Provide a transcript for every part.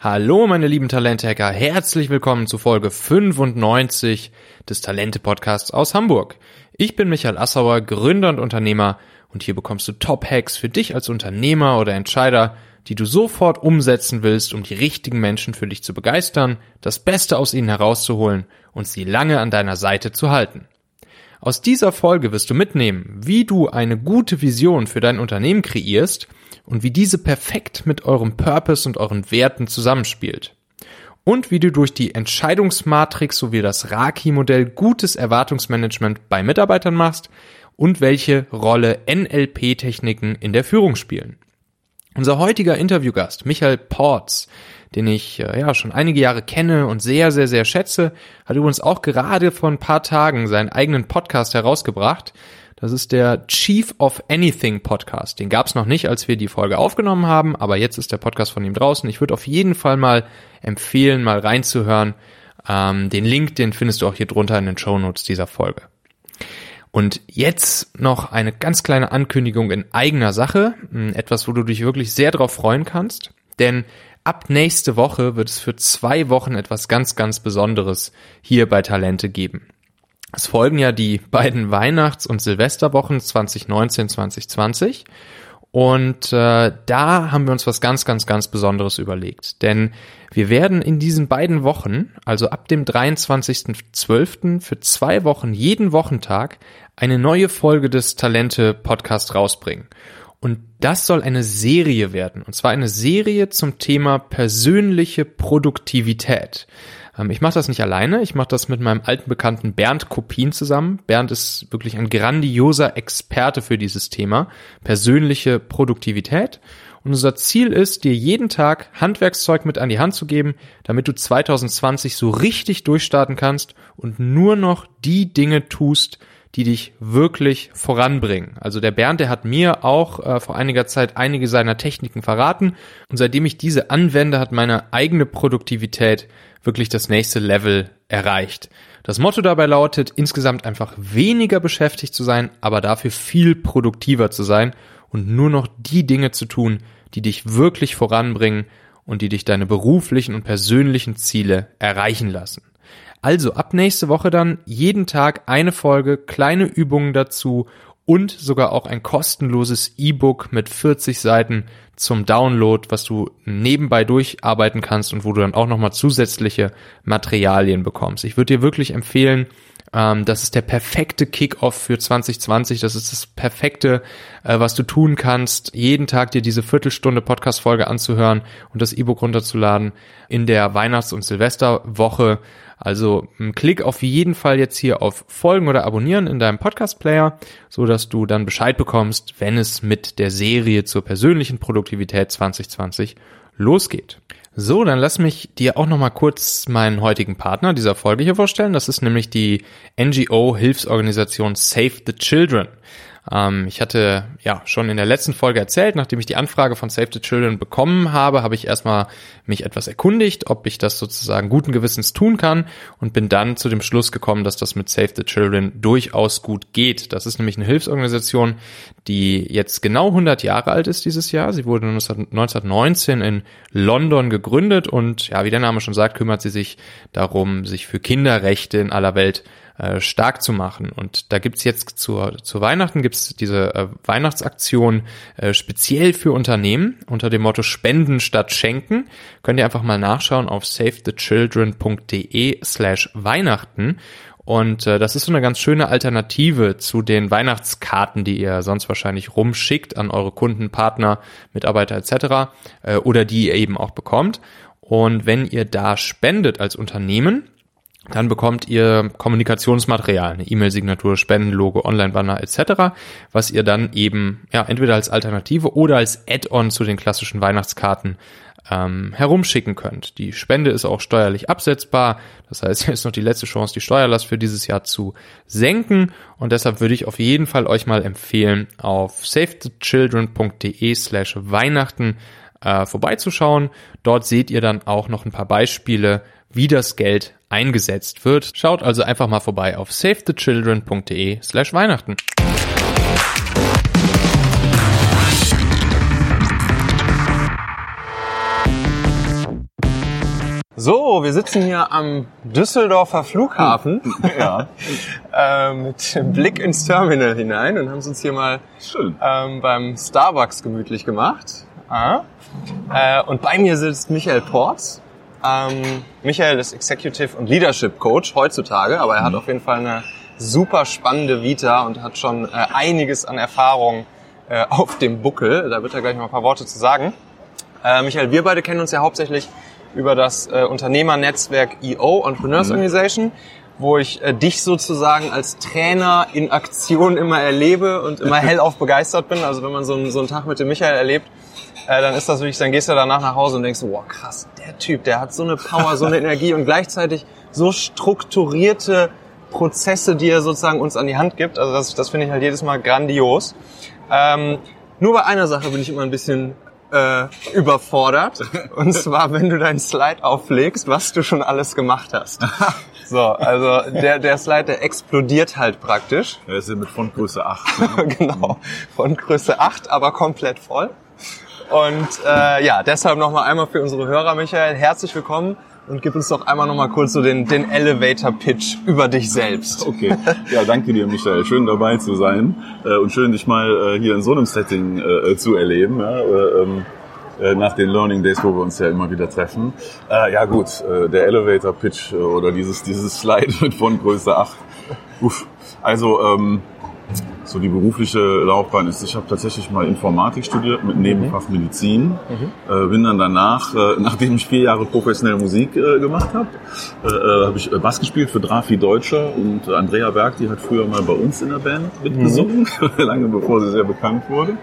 Hallo meine lieben Talente-Hacker, herzlich willkommen zu Folge 95 des Talente-Podcasts aus Hamburg. Ich bin Michael Assauer, Gründer und Unternehmer und hier bekommst du Top-Hacks für dich als Unternehmer oder Entscheider, die du sofort umsetzen willst, um die richtigen Menschen für dich zu begeistern, das Beste aus ihnen herauszuholen und sie lange an deiner Seite zu halten. Aus dieser Folge wirst du mitnehmen, wie du eine gute Vision für dein Unternehmen kreierst und wie diese perfekt mit eurem Purpose und euren Werten zusammenspielt. Und wie du durch die Entscheidungsmatrix sowie das Raki-Modell gutes Erwartungsmanagement bei Mitarbeitern machst und welche Rolle NLP-Techniken in der Führung spielen. Unser heutiger Interviewgast, Michael Porz, den ich äh, ja schon einige Jahre kenne und sehr, sehr, sehr schätze, hat übrigens auch gerade vor ein paar Tagen seinen eigenen Podcast herausgebracht. Das ist der Chief of Anything Podcast. Den gab es noch nicht, als wir die Folge aufgenommen haben, aber jetzt ist der Podcast von ihm draußen. Ich würde auf jeden Fall mal empfehlen, mal reinzuhören. Ähm, den Link, den findest du auch hier drunter in den Show Notes dieser Folge. Und jetzt noch eine ganz kleine Ankündigung in eigener Sache. Hm, etwas, wo du dich wirklich sehr drauf freuen kannst. Denn ab nächste Woche wird es für zwei Wochen etwas ganz, ganz Besonderes hier bei Talente geben. Es folgen ja die beiden Weihnachts- und Silvesterwochen 2019, 2020. Und äh, da haben wir uns was ganz, ganz, ganz Besonderes überlegt. Denn wir werden in diesen beiden Wochen, also ab dem 23.12. für zwei Wochen jeden Wochentag eine neue Folge des Talente Podcast rausbringen. Und das soll eine Serie werden. Und zwar eine Serie zum Thema persönliche Produktivität. Ähm, ich mache das nicht alleine, ich mache das mit meinem alten Bekannten Bernd Kopien zusammen. Bernd ist wirklich ein grandioser Experte für dieses Thema, persönliche Produktivität. Und unser Ziel ist, dir jeden Tag Handwerkszeug mit an die Hand zu geben, damit du 2020 so richtig durchstarten kannst und nur noch die Dinge tust, die dich wirklich voranbringen. Also der Bernd, der hat mir auch äh, vor einiger Zeit einige seiner Techniken verraten und seitdem ich diese anwende, hat meine eigene Produktivität wirklich das nächste Level erreicht. Das Motto dabei lautet, insgesamt einfach weniger beschäftigt zu sein, aber dafür viel produktiver zu sein und nur noch die Dinge zu tun, die dich wirklich voranbringen und die dich deine beruflichen und persönlichen Ziele erreichen lassen. Also ab nächste Woche dann jeden Tag eine Folge, kleine Übungen dazu und sogar auch ein kostenloses E-Book mit 40 Seiten zum Download, was du nebenbei durcharbeiten kannst und wo du dann auch nochmal zusätzliche Materialien bekommst. Ich würde dir wirklich empfehlen, ähm, das ist der perfekte Kickoff für 2020. Das ist das perfekte, äh, was du tun kannst, jeden Tag dir diese Viertelstunde Podcast-Folge anzuhören und das E-Book runterzuladen in der Weihnachts- und Silvesterwoche. Also klick auf jeden Fall jetzt hier auf Folgen oder Abonnieren in deinem Podcast-Player, so dass du dann Bescheid bekommst, wenn es mit der Serie zur persönlichen Produktivität 2020 losgeht. So, dann lass mich dir auch noch mal kurz meinen heutigen Partner dieser Folge hier vorstellen. Das ist nämlich die NGO-Hilfsorganisation Save the Children. Ähm, ich hatte ja schon in der letzten Folge erzählt, nachdem ich die Anfrage von Save the Children bekommen habe, habe ich erstmal mich etwas erkundigt, ob ich das sozusagen guten Gewissens tun kann und bin dann zu dem Schluss gekommen, dass das mit Save the Children durchaus gut geht. Das ist nämlich eine Hilfsorganisation, die jetzt genau 100 Jahre alt ist dieses Jahr. Sie wurde 1919 in London gegründet und ja, wie der Name schon sagt, kümmert sie sich darum, sich für Kinderrechte in aller Welt äh, stark zu machen. Und da gibt's jetzt zur, zu Weihnachten gibt's diese äh, Weihnachtsaktion äh, speziell für Unternehmen unter dem Motto Spenden statt Schenken. Könnt ihr einfach mal nachschauen auf savethechildren.de slash Weihnachten. Und äh, das ist so eine ganz schöne Alternative zu den Weihnachtskarten, die ihr sonst wahrscheinlich rumschickt an eure Kunden, Partner, Mitarbeiter etc. Äh, oder die ihr eben auch bekommt. Und wenn ihr da spendet als Unternehmen, dann bekommt ihr Kommunikationsmaterial, eine E-Mail-Signatur, Spendenlogo, Online-Banner etc., was ihr dann eben ja entweder als Alternative oder als Add-on zu den klassischen Weihnachtskarten ähm, herumschicken könnt. Die Spende ist auch steuerlich absetzbar. Das heißt, ist noch die letzte Chance, die Steuerlast für dieses Jahr zu senken. Und deshalb würde ich auf jeden Fall euch mal empfehlen, auf savethechildren.de slash Weihnachten äh, vorbeizuschauen. Dort seht ihr dann auch noch ein paar Beispiele, wie das Geld eingesetzt wird. Schaut also einfach mal vorbei auf savethechildren.de slash Weihnachten. So, wir sitzen hier am Düsseldorfer Flughafen Ja, äh, mit Blick ins Terminal hinein und haben es uns hier mal schön. ähm, beim Starbucks gemütlich gemacht. Ah. Äh, und bei mir sitzt Michael Porz. Ähm, Michael ist Executive und Leadership Coach heutzutage, aber er hat auf jeden Fall eine super spannende Vita und hat schon äh, einiges an Erfahrung äh, auf dem Buckel. Da wird er gleich mal ein paar Worte zu sagen. Äh, Michael, wir beide kennen uns ja hauptsächlich über das äh, Unternehmernetzwerk EO, Entrepreneurs Organization, wo ich äh, dich sozusagen als Trainer in Aktion immer erlebe und immer hellauf begeistert bin. Also wenn man so einen, so einen Tag mit dem Michael erlebt, äh, dann ist das wirklich, dann gehst du danach nach Hause und denkst, wow krass, der Typ, der hat so eine Power, so eine Energie und gleichzeitig so strukturierte Prozesse, die er sozusagen uns an die Hand gibt. Also das, das finde ich halt jedes Mal grandios. Ähm, nur bei einer Sache bin ich immer ein bisschen äh, überfordert. Und zwar, wenn du deinen Slide auflegst, was du schon alles gemacht hast. So, also der, der Slide, der explodiert halt praktisch. Er ist ja mit Frontgröße 8. genau. Von Größe 8, aber komplett voll. Und äh, ja, deshalb nochmal einmal für unsere Hörer, Michael, herzlich willkommen und gib uns doch einmal nochmal kurz so den, den Elevator-Pitch über dich selbst. Okay. Ja, danke dir, Michael. Schön dabei zu sein äh, und schön, dich mal äh, hier in so einem Setting äh, zu erleben. Ja, äh, ähm, äh, nach den Learning Days, wo wir uns ja immer wieder treffen. Äh, ja gut, äh, der Elevator Pitch oder dieses, dieses Slide mit von Größe 8. Uff. Also ähm, so die berufliche Laufbahn ist, ich habe tatsächlich mal Informatik studiert mit Nebenfach Medizin. Äh, bin dann danach, äh, nachdem ich vier Jahre professionell Musik äh, gemacht habe, äh, äh, habe ich äh, Bass gespielt für Drafi Deutscher und Andrea Berg, die hat früher mal bei uns in der Band mitgesungen, lange bevor sie sehr bekannt wurde.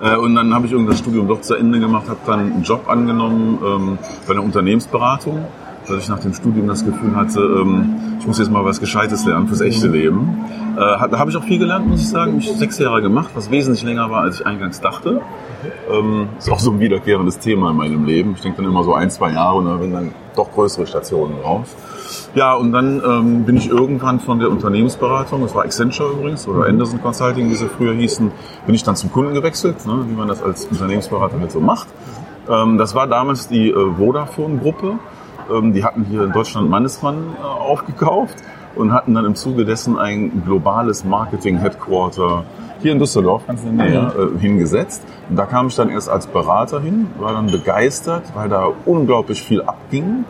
Äh, und dann habe ich irgendein Studium doch zu Ende gemacht, habe dann einen Job angenommen ähm, bei einer Unternehmensberatung, weil ich nach dem Studium das Gefühl hatte, ähm, ich muss jetzt mal was Gescheites lernen fürs echte Leben. Äh, da habe ich auch viel gelernt, muss ich sagen. Ich habe sechs Jahre gemacht, was wesentlich länger war, als ich eingangs dachte. Ähm, ist auch so ein wiederkehrendes Thema in meinem Leben. Ich denke dann immer so ein, zwei Jahre und dann werden dann doch größere Stationen raus. Ja, und dann ähm, bin ich irgendwann von der Unternehmensberatung, das war Accenture übrigens, oder Anderson Consulting, wie sie früher hießen, bin ich dann zum Kunden gewechselt, ne, wie man das als Unternehmensberater halt so macht. Ähm, das war damals die äh, Vodafone-Gruppe. Ähm, die hatten hier in Deutschland Mannesmann äh, aufgekauft und hatten dann im Zuge dessen ein globales Marketing-Headquarter hier in Düsseldorf, ganz in der Nähe, äh, hingesetzt. Und da kam ich dann erst als Berater hin, war dann begeistert, weil da unglaublich viel abging.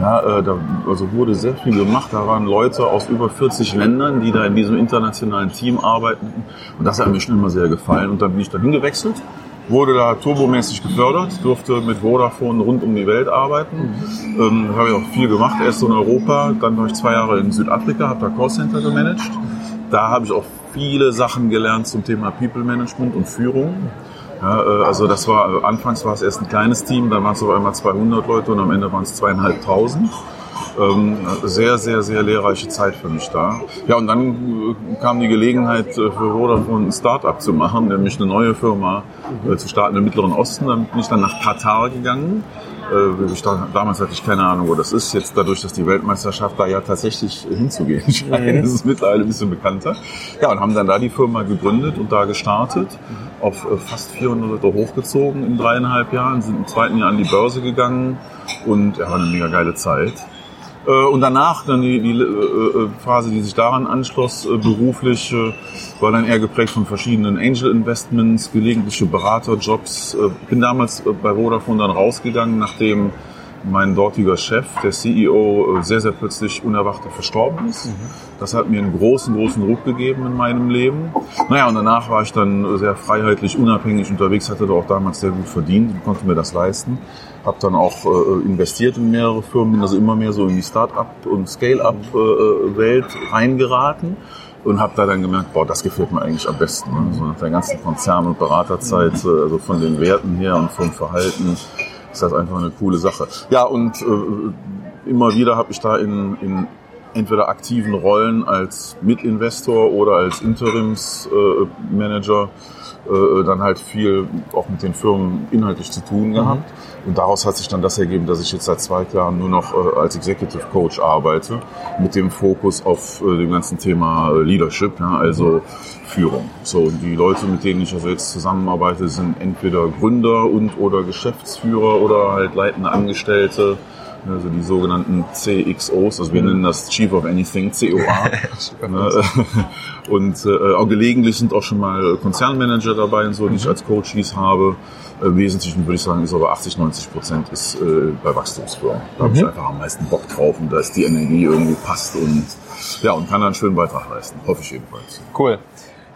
Ja, äh, da also wurde sehr viel gemacht. Da waren Leute aus über 40 Ländern, die da in diesem internationalen Team arbeiteten. Und das hat mir schon immer sehr gefallen. Und dann bin ich dahin gewechselt, wurde da turbomäßig gefördert, durfte mit Vodafone rund um die Welt arbeiten. Ähm, habe ich auch viel gemacht, erst in Europa, dann war ich zwei Jahre in Südafrika, habe da Callcenter gemanagt. Da habe ich auch viele Sachen gelernt zum Thema People Management und Führung. Ja, äh, also das war, äh, anfangs war es erst ein kleines Team, dann waren es auf einmal 200 Leute und am Ende waren es zweieinhalbtausend. Ähm, sehr, sehr, sehr lehrreiche Zeit für mich da. Ja, und dann äh, kam die Gelegenheit äh, für Vodafone ein Start-up zu machen, nämlich eine neue Firma äh, zu starten im Mittleren Osten. Dann bin ich dann nach Katar gegangen. Äh, ich da, damals hatte ich keine Ahnung, wo das ist. Jetzt dadurch, dass die Weltmeisterschaft da ja tatsächlich hinzugehen scheint, ist es mittlerweile ein bisschen bekannter. Ja, und haben dann da die Firma gegründet und da gestartet. Auf fast 400 Leute hochgezogen in dreieinhalb Jahren, sind im zweiten Jahr an die Börse gegangen und ja, war eine mega geile Zeit. Äh, Und danach dann die, die äh, äh, Phase, die sich daran anschloss, beruflich, war dann eher geprägt von verschiedenen Angel Investments, gelegentliche Beraterjobs. Bin damals bei Vodafone dann rausgegangen, nachdem mein dortiger Chef, der CEO, sehr, sehr plötzlich unerwartet verstorben ist. Das hat mir einen großen, großen Ruck gegeben in meinem Leben. Naja, und danach war ich dann sehr freiheitlich, unabhängig unterwegs, hatte auch damals sehr gut verdient und konnte mir das leisten. Habe dann auch äh, investiert in mehrere Firmen, bin also immer mehr so in die Start-up- und Scale-up-Welt reingeraten und habe da dann gemerkt, boah, das gefällt mir eigentlich am besten. Ne? So nach der ganzen Konzern- und Beraterzeit, äh, also von den Werten her und vom Verhalten, ist das einfach eine coole Sache. Ja, und äh, immer wieder habe ich da in, in entweder aktiven Rollen als Mitinvestor oder als Interimsmanager äh, Manager, äh, dann halt viel auch mit den Firmen inhaltlich zu tun gehabt. Und daraus hat sich dann das ergeben, dass ich jetzt seit zwei Jahren nur noch äh, als Executive Coach arbeite, mit dem Fokus auf äh, dem ganzen Thema äh, Leadership, ja, also Führung. So, und die Leute, mit denen ich also jetzt zusammenarbeite, sind entweder Gründer und oder Geschäftsführer oder halt leitende Angestellte Also die sogenannten CXOs, also wir nennen das Chief of Anything, COA. Ne, und äh, auch gelegentlich sind auch schon mal Konzernmanager dabei und so, die ich als Coaches habe. Äh, wesentlich würde ich sagen, ist aber 80, 90 Prozent ist äh, bei Wachstumsfirmen. Da habe ich einfach am meisten Bock drauf und da ist die Energie irgendwie passt und ja, und kann dann einen schönen Beitrag leisten. Hoffe ich jedenfalls. Cool.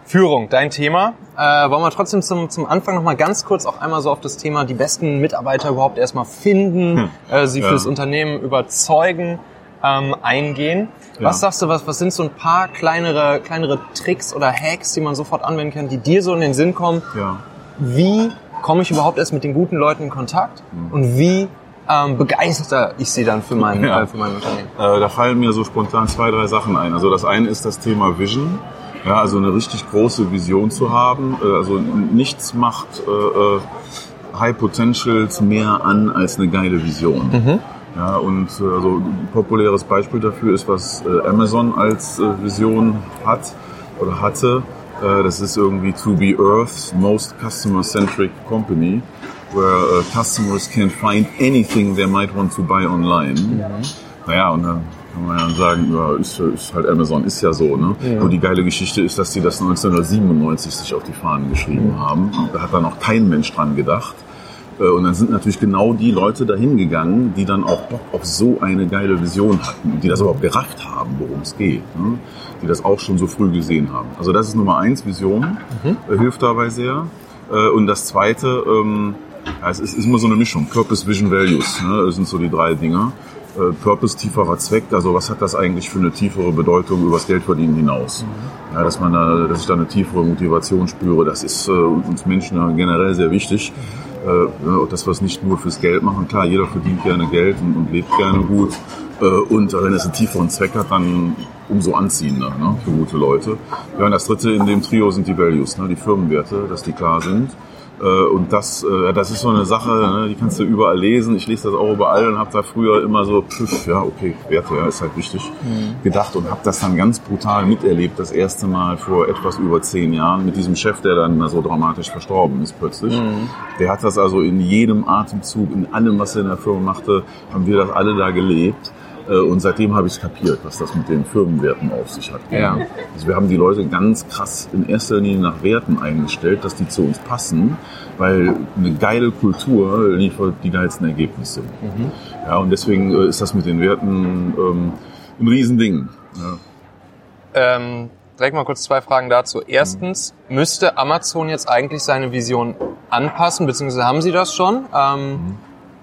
Führung, dein Thema. Äh, wollen wir trotzdem zum, zum Anfang noch mal ganz kurz auch einmal so auf das Thema die besten Mitarbeiter überhaupt erstmal finden, hm. äh, sie Ja. fürs Unternehmen überzeugen, ähm, eingehen. Was Ja. sagst du, was, was sind so ein paar kleinere, kleinere Tricks oder Hacks, die man sofort anwenden kann, die dir so in den Sinn kommen? Ja. Wie komme ich überhaupt erst mit den guten Leuten in Kontakt? Und wie ähm, begeister ich sie dann für mein, Ja. äh, für mein Unternehmen? Äh, da fallen mir so spontan zwei, drei Sachen ein. Also das eine ist das Thema Vision. Ja, also eine richtig große Vision zu haben. Äh, also nichts macht äh, äh, High Potentials mehr an als eine geile Vision. Ja, und also ein populäres Beispiel dafür ist, was Amazon als Vision hat oder hatte. Äh, das ist irgendwie to be Earth's most customer-centric company, where uh, customers can find anything they might want to buy online. Naja, und dann kann man ja sagen, ja, ist, ist halt Amazon, ist ja so. Ne? Nur die geile Geschichte ist, dass die das 1997 sich auf die Fahnen geschrieben haben. Da hat dann auch kein Mensch dran gedacht. Äh, Und dann sind natürlich genau die Leute dahin gegangen, die dann auch Bock auf so eine geile Vision hatten und die das überhaupt gerafft haben, worum es geht. Ne? Die das auch schon so früh gesehen haben. Also das ist Nummer eins, Vision, äh, hilft dabei sehr. Äh, Und das zweite, ähm, ja, es ist, immer so eine Mischung. Purpose, Vision, Values. Ne? Das sind so die drei Dinger. Äh, Purpose, tieferer Zweck. Also was hat das eigentlich für eine tiefere Bedeutung übers Geldverdienen hinaus? Ja, dass man da, dass ich da eine tiefere Motivation spüre, das ist uns Menschen generell sehr wichtig. Ja, dass wir es nicht nur fürs Geld machen. Klar, jeder verdient gerne Geld und, und lebt gerne gut. Und wenn es einen tieferen Zweck hat, dann umso anziehender ne, für gute Leute. Ja, und das dritte in dem Trio sind die Values, ne, die Firmenwerte, dass die klar sind. Äh, Und das, äh, das ist so eine Sache, ne, die kannst du überall lesen. Ich lese das auch überall und habe da früher immer so, pfiff, ja, okay, Werte, ja, ist halt wichtig, gedacht und habe das dann ganz brutal miterlebt, das erste Mal vor etwas über zehn Jahren mit diesem Chef, der dann so dramatisch verstorben ist plötzlich. Der hat das also in jedem Atemzug, in allem, was er in der Firma machte, haben wir das alle da gelebt. Äh, Und seitdem habe ich kapiert, was das mit den Firmenwerten auf sich hat. Ja. Also wir haben die Leute ganz krass in erster Linie nach Werten eingestellt, dass die zu uns passen, weil eine geile Kultur liefert die geilsten Ergebnisse. Ja, und deswegen äh, ist das mit den Werten ähm, ein Riesending. Ja. Ähm, direkt mal kurz zwei Fragen dazu. Erstens, müsste Amazon jetzt eigentlich seine Vision anpassen, beziehungsweise haben Sie das schon? Ähm,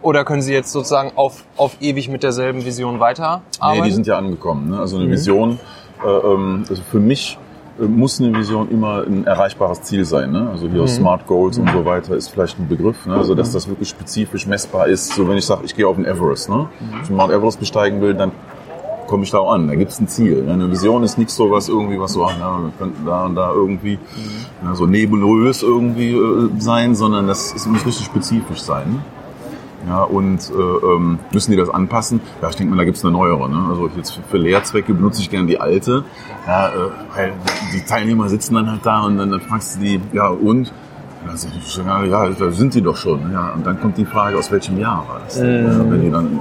Oder können Sie jetzt sozusagen auf, auf ewig mit derselben Vision weiterarbeiten? Nee, die sind ja angekommen. Ne? Also eine Vision, äh, ähm, also für mich äh, muss eine Vision immer ein erreichbares Ziel sein. Ne? Also hier Smart Goals und so weiter ist vielleicht ein Begriff, ne? also dass das wirklich spezifisch messbar ist. So wenn ich sage, ich gehe auf den Everest, ne? wenn ich Mount Everest besteigen will, dann komme ich da auch an. Da gibt es ein Ziel. Ne? Eine Vision ist nicht so was irgendwie, was so, ach, na, wir könnten da und da irgendwie na, so nebulös irgendwie äh, sein, sondern das es muss richtig spezifisch sein. Ja, und äh, ähm, müssen die das anpassen? Ja, ich denke mal, da gibt's eine neuere. Ne? Also jetzt für, Lehrzwecke benutze ich gerne die alte. Ja, äh, weil die Teilnehmer sitzen dann halt da und dann, dann fragst du die, ja und? Ja, da sind die doch schon. Ja, und dann kommt die Frage, aus welchem Jahr war das? denn? Ja, wenn die dann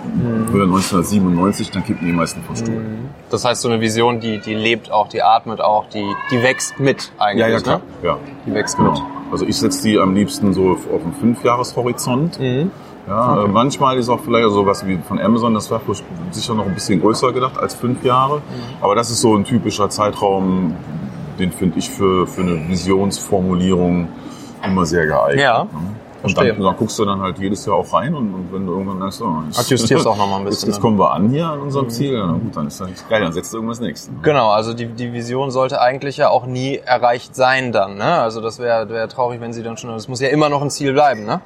früher 1997, dann kippen die meisten vom Stuhl. Das heißt, so eine Vision, die, die lebt auch, die atmet auch, die, die wächst mit eigentlich. Ja, ja, klar. Ne? Ja. Die wächst Genau. mit. Also ich setze die am liebsten so auf auf einen Fünfjahreshorizont. Mhm. Ja, äh, manchmal ist auch vielleicht so was wie von Amazon, das war sicher noch ein bisschen größer gedacht als fünf Jahre. Mhm. Aber das ist so ein typischer Zeitraum, den finde ich für, für eine Visionsformulierung immer sehr geeignet. Ja, ne? Und dann, dann guckst du dann halt jedes Jahr auch rein und, und wenn du irgendwann sagst, oh, jetzt, Adjustierst auch noch mal ein jetzt, bisschen, jetzt ne? kommen wir an hier an unserem Ziel, ja, na gut, dann ist das nicht geil, dann setzt du irgendwas nächstes. Genau, also die, die Vision sollte eigentlich ja auch nie erreicht sein dann. Ne? Also das wäre wär traurig, wenn sie dann schon... Es muss ja immer noch ein Ziel bleiben, ne?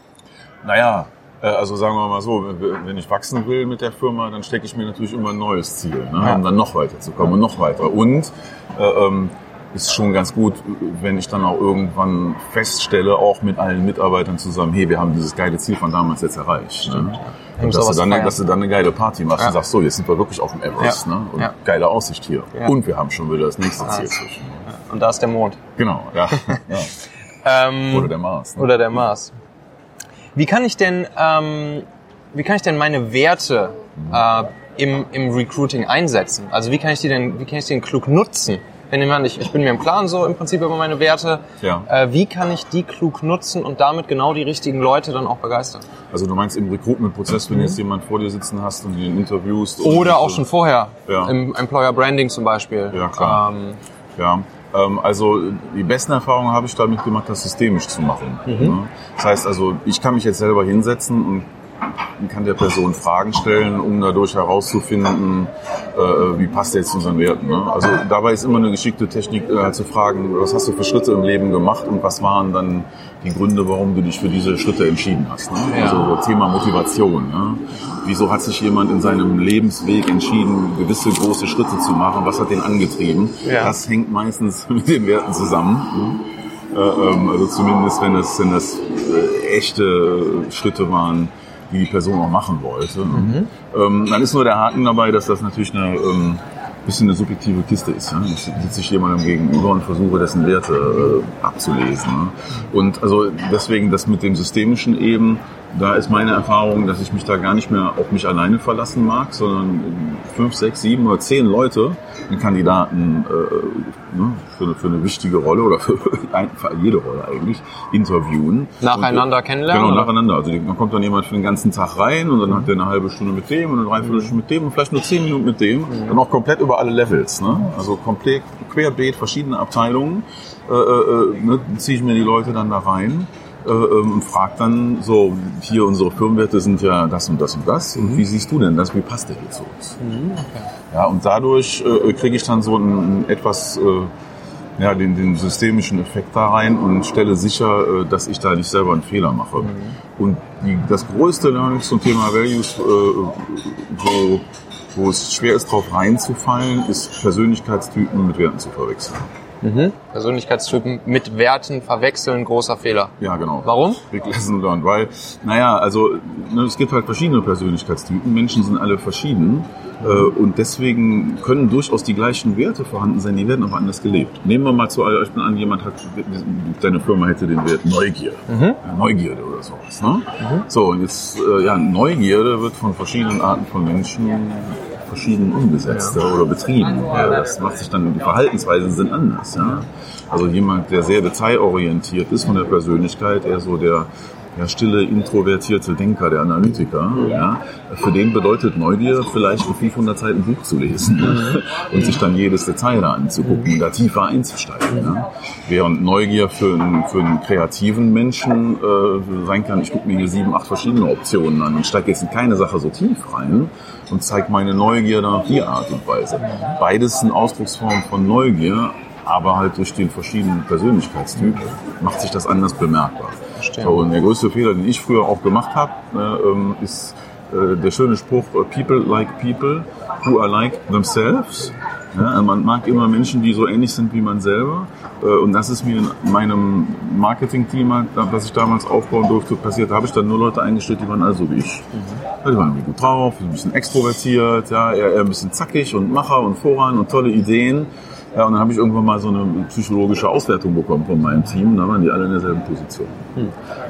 Naja, also sagen wir mal so, wenn ich wachsen will mit der Firma, dann stecke ich mir natürlich immer ein neues Ziel, ne? Ja. um dann noch weiter zu kommen und noch weiter. Und äh, ähm, ist schon ganz gut, wenn ich dann auch irgendwann feststelle, auch mit allen Mitarbeitern zusammen, hey, wir haben dieses geile Ziel von damals jetzt erreicht. Ne? Um Und dass du, dann, feiern. dass du dann eine geile Party machst Ja. und sagst, so, jetzt sind wir wirklich auf dem Everest. Ja. Ne? Und Ja. geile Aussicht hier. Ja. Und wir haben schon wieder das nächste Ziel zwischen. Und da ist der Mond. Genau, ja. ja. Ähm, Oder der Mars. Ne? Oder der Mars. Wie kann ich denn ähm, wie kann ich denn meine Werte äh, im, im Recruiting einsetzen? Also wie kann ich die denn, wie kann ich den klug nutzen? Wenn jemand, ich, ich bin mir im Klaren so im Prinzip über meine Werte, Ja. äh, wie kann ich die klug nutzen und damit genau die richtigen Leute dann auch begeistern? Also du meinst im Recruitment-Prozess, wenn jetzt jemand vor dir sitzen hast und den interviewst. Mhm. Oder auch schon vorher, Ja. im Employer Branding zum Beispiel. Ja, klar. Ähm, Ja, also die besten Erfahrungen habe ich damit gemacht, das systemisch zu machen. Ne? Das heißt also, ich kann mich jetzt selber hinsetzen und kann der Person Fragen stellen, um dadurch herauszufinden, äh, wie passt der jetzt zu unseren Werten. Ne? Also dabei ist immer eine geschickte Technik äh, zu fragen, was hast du für Schritte im Leben gemacht und was waren dann die Gründe, warum du dich für diese Schritte entschieden hast. Ne? Ja. Also Thema Motivation. Ne? Wieso hat sich jemand in seinem Lebensweg entschieden, gewisse große Schritte zu machen? Was hat den angetrieben? Ja. Das hängt meistens mit den Werten zusammen. Ne? Äh, ähm, also zumindest, wenn das, wenn das äh, echte Schritte waren, die die Person auch machen wollte. Ne? Ähm, dann ist nur der Haken dabei, dass das natürlich eine ähm, bisschen eine subjektive Kiste ist. Ja? Ich sitze ich jemandem gegenüber und versuche dessen Werte äh, abzulesen. Ne? Und also deswegen das mit dem Systemischen eben, da ist meine Erfahrung, dass ich mich da gar nicht mehr auf mich alleine verlassen mag, sondern fünf, sechs, sieben oder zehn Leute, den Kandidaten äh, ne, für, eine, für eine wichtige Rolle oder für, für jede Rolle eigentlich interviewen. Nacheinander und, kennenlernen, Genau, nacheinander. Also dann kommt dann jemand für den ganzen Tag rein und dann hat der eine halbe Stunde mit dem und eine Dreiviertelstunde mit dem und vielleicht nur zehn Minuten mit dem. Dann auch komplett über alle Levels. Ne? Also komplett querbeet, verschiedene Abteilungen. Äh, äh, ne, ziehe ich mir die Leute dann da rein äh, ähm, und frage dann so, hier unsere Firmenwerte sind ja das und das und das. Und wie siehst du denn das? Wie passt der hier zu uns? Ja, und dadurch äh, kriege ich dann so einen, etwas äh, ja, den, den systemischen Effekt da rein und stelle sicher, äh, dass ich da nicht selber einen Fehler mache. Und die, das größte Learning zum Thema Values, äh, wo, wo es schwer ist, drauf reinzufallen, ist Persönlichkeitstypen mit Werten zu verwechseln. Persönlichkeitstypen mit Werten verwechseln, großer Fehler. Ja, genau. Warum? Big Lesson Learned. Weil, naja, also ne, es gibt halt verschiedene Persönlichkeitstypen. Menschen sind alle verschieden. Äh, und deswegen können durchaus die gleichen Werte vorhanden sein, die werden aber anders gelebt. Nehmen wir mal zu Beispiel an, jemand hat, deine Firma hätte den Wert Neugier. Ja, Neugierde oder sowas. Ne? So, und jetzt, äh, ja, Neugierde wird von verschiedenen Arten von Menschen verschieden umgesetzt ja. oder betrieben. Ja, das macht sich dann, die Verhaltensweisen sind anders. Ja? Also jemand, der sehr detailorientiert ist von der Persönlichkeit, eher so der ja, stille, introvertierte Denker, der Analytiker, ja, für den bedeutet Neugier vielleicht ein 500 Seiten Buch zu lesen ja, und sich dann jedes Detail da anzugucken und da tiefer einzusteigen. Ja. Während Neugier für einen, für einen kreativen Menschen äh, sein kann, ich gucke mir hier sieben, acht verschiedene Optionen an und steige jetzt in keine Sache so tief rein und zeige meine Neugier dann auf die Art und Weise. Beides sind Ausdrucksformen von Neugier, aber halt durch den verschiedenen Persönlichkeitstyp macht sich das anders bemerkbar. So, und der größte Fehler, den ich früher auch gemacht habe, äh, ist äh, der schöne Spruch, äh, people like people who are like themselves. Man mag immer Menschen, die so ähnlich sind wie man selber. Äh, und das ist mir in meinem Marketing-Team, das ich damals aufbauen durfte, passiert. Da habe ich dann nur Leute eingestellt, die waren also wie ich. Die waren irgendwie gut drauf, ein bisschen extrovertiert, eher, eher ein bisschen zackig und Macher und voran und tolle Ideen. Ja, und dann habe ich irgendwann mal so eine psychologische Auswertung bekommen von meinem Team. Da waren die alle in derselben Position.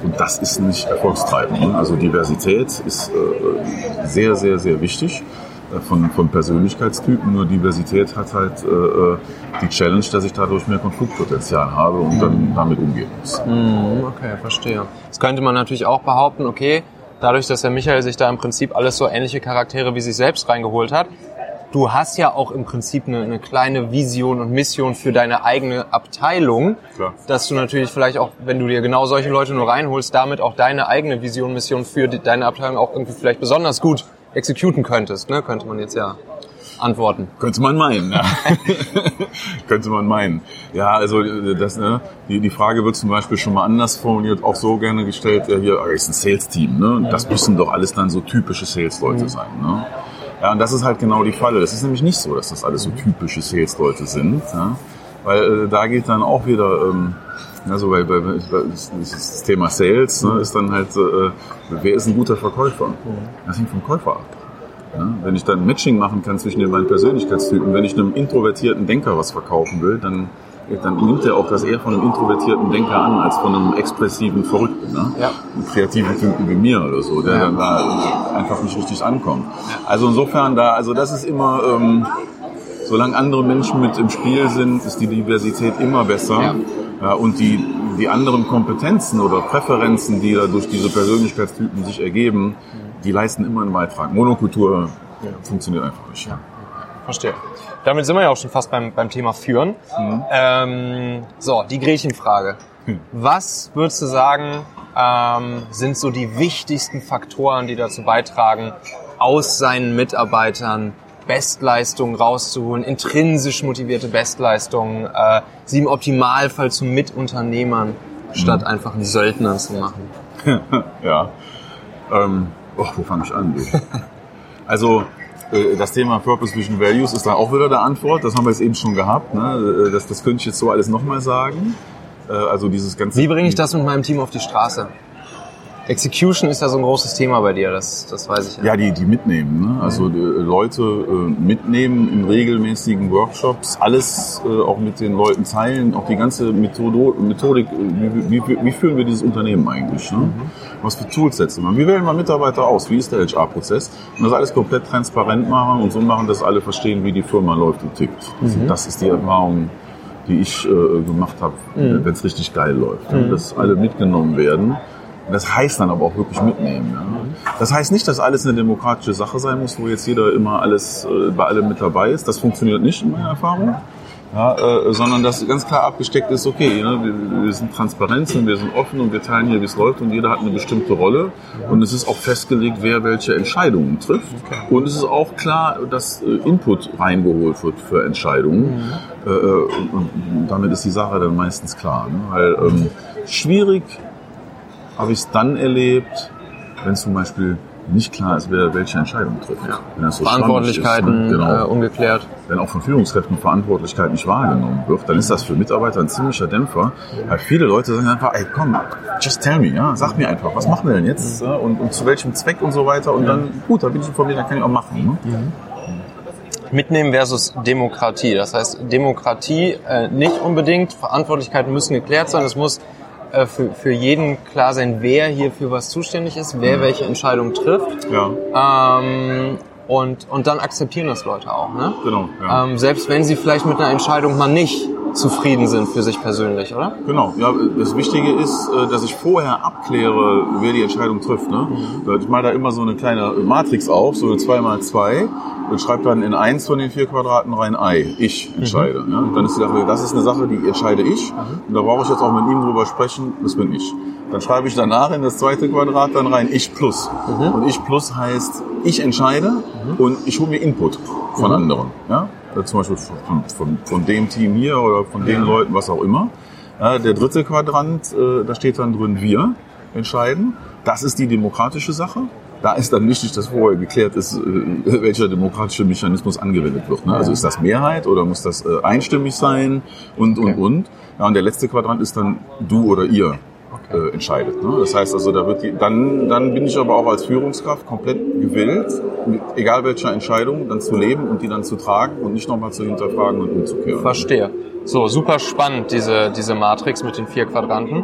Und das ist nicht erfolgstreibend. Ne? Also Diversität ist äh, sehr, sehr, sehr wichtig äh, von, von Persönlichkeitstypen. Nur Diversität hat halt äh, die Challenge, dass ich dadurch mehr Konfliktpotenzial habe und dann damit umgehen muss. Okay, verstehe. Jetzt könnte man natürlich auch behaupten, okay, dadurch, dass der Michael sich da im Prinzip alles so ähnliche Charaktere wie sich selbst reingeholt hat, du hast ja auch im Prinzip eine, eine kleine Vision und Mission für deine eigene Abteilung, Klar. dass du natürlich vielleicht auch, wenn du dir genau solche Leute nur reinholst, damit auch deine eigene Vision, Mission für die, deine Abteilung auch irgendwie vielleicht besonders gut exekuten könntest, ne? könnte man jetzt ja antworten. Könnte man meinen, ja. Könnte man meinen. Ja, also das, ne, die, die Frage wird zum Beispiel schon mal anders formuliert, auch so gerne gestellt, ja, hier ist ein Sales-Team, ne? Das müssen doch alles dann so typische Sales-Leute sein, ne? Ja, und das ist halt genau die Falle. Das ist nämlich nicht so, dass das alles so typische Sales-Leute sind, ja? weil äh, da geht dann auch wieder, ähm, also bei, bei, das Thema Sales ne, ist dann halt, äh, wer ist ein guter Verkäufer? Das hängt vom Käufer ab. Ja, wenn ich dann Matching machen kann zwischen den beiden Persönlichkeitstypen, wenn ich einem introvertierten Denker was verkaufen will, dann dann nimmt er auch das eher von einem introvertierten Denker an, als von einem expressiven Verrückten. Ne? Ja. Einen kreativen Typen wie mir oder so, der Ja. dann da einfach nicht richtig ankommt. Also insofern da, also das ist immer, ähm, solange andere Menschen mit im Spiel sind, ist die Diversität immer besser. Ja. Ja, und die, die anderen Kompetenzen oder Präferenzen, die da durch diese Persönlichkeitstypen sich ergeben, die leisten immer einen Beitrag. Monokultur funktioniert einfach nicht. Verstehe. Damit sind wir ja auch schon fast beim, beim Thema Führen. Ähm, so, die Gretchenfrage. Was würdest du sagen, ähm, sind so die wichtigsten Faktoren, die dazu beitragen, aus seinen Mitarbeitern Bestleistungen rauszuholen, intrinsisch motivierte Bestleistungen, äh, sie im Optimalfall zu Mitunternehmern statt einfach einen Söldner zu machen? Ja. Ähm, oh, wo fange ich an? also das Thema Purpose Vision Values ist da auch wieder der Antwort. Das haben wir jetzt eben schon gehabt. Ne? Äh, Das, das könnte ich jetzt so alles nochmal sagen. Äh, Also dieses ganze. Wie bringe ich das mit meinem Team auf die Straße? Execution ist ja so ein großes Thema bei dir, das, das weiß ich ja. Ja, die, die mitnehmen. Ne? Also äh, Leute äh, mitnehmen in regelmäßigen Workshops, alles äh, auch mit den Leuten teilen, auch die ganze Methodo Methodik, äh, wie, wie, wie führen wir dieses Unternehmen eigentlich? Ne? Was für Tools setzen wir? Wie wählen wir Mitarbeiter aus? Wie ist der HR-Prozess? Und das alles komplett transparent machen und so machen, dass alle verstehen, wie die Firma läuft und tickt. Das ist die Erfahrung, die ich äh, gemacht habe, wenn es richtig geil läuft. Ne? Dass alle mitgenommen werden. Das heißt dann aber auch wirklich mitnehmen. Ja. Das heißt nicht, dass alles eine demokratische Sache sein muss, wo jetzt jeder immer alles äh, bei allem mit dabei ist. Das funktioniert nicht in meiner Erfahrung. Ja, äh, sondern dass ganz klar abgesteckt ist, okay, ne, wir, wir sind transparent und wir sind offen und wir teilen hier, wie es läuft und jeder hat eine bestimmte Rolle und es ist auch festgelegt, wer welche Entscheidungen trifft und es ist auch klar, dass äh, Input reingeholt wird für Entscheidungen äh, äh, und, und damit ist die Sache dann meistens klar, ne? weil ähm, schwierig habe ich es dann erlebt, wenn zum Beispiel nicht klar ist, wer welche Entscheidung trifft. Wenn das so Verantwortlichkeiten ist, ne? äh, ungeklärt. wenn auch von Führungskräften Verantwortlichkeit nicht wahrgenommen wird, dann ist das für Mitarbeiter ein ziemlicher Dämpfer. Weil viele Leute sagen einfach, ey komm, just tell me, ja, sag mir einfach, was machen wir denn jetzt ja, und, und zu welchem Zweck und so weiter und dann, gut, da bin ich informiert, dann kann ich auch machen. Ne? Mitnehmen versus Demokratie. Das heißt, Demokratie äh, nicht unbedingt, Verantwortlichkeiten müssen geklärt sein. Es muss äh, für, für jeden klar sein, wer hier für was zuständig ist, wer welche Entscheidung trifft. Ja, Ähm, und, und dann akzeptieren das Leute auch. Ne? genau. Ja. Ähm, selbst wenn sie vielleicht mit einer Entscheidung mal nicht zufrieden sind für sich persönlich, oder? Genau, ja, das Wichtige ist, äh, dass ich vorher abkläre, wer die Entscheidung trifft. Ne? Ich mache da immer so eine kleine Matrix auf, so eine 2x2 und schreibe dann in eins von den vier Quadraten rein Ei. Ich entscheide. Ja? Dann ist die Sache, das ist eine Sache, die entscheide ich. Und da brauche ich jetzt auch mit ihm drüber sprechen, das bin ich. Dann schreibe ich danach in das zweite Quadrat dann rein Ich plus. Und Ich plus heißt, ich entscheide und ich hole mir Input von anderen. Ja? Äh, Zum Beispiel von, von, von dem Team hier oder von den Leuten, was auch immer. Ja, der dritte Quadrant, äh, da steht dann drin, wir entscheiden. Das ist die demokratische Sache. Da ist dann wichtig, dass vorher geklärt ist, äh, welcher demokratische Mechanismus angewendet wird. Ne? Also ist das Mehrheit oder muss das äh, einstimmig sein und, und, und. Ja, und der letzte Quadrant ist dann du oder ihr äh, entscheidet. Ne? Das heißt also, da wird die, dann, dann bin ich aber auch als Führungskraft komplett gewillt, mit egal welcher Entscheidung, dann zu leben und die dann zu tragen und nicht nochmal zu hinterfragen und umzukehren. Verstehe. So, super spannend, diese, diese Matrix mit den vier Quadranten.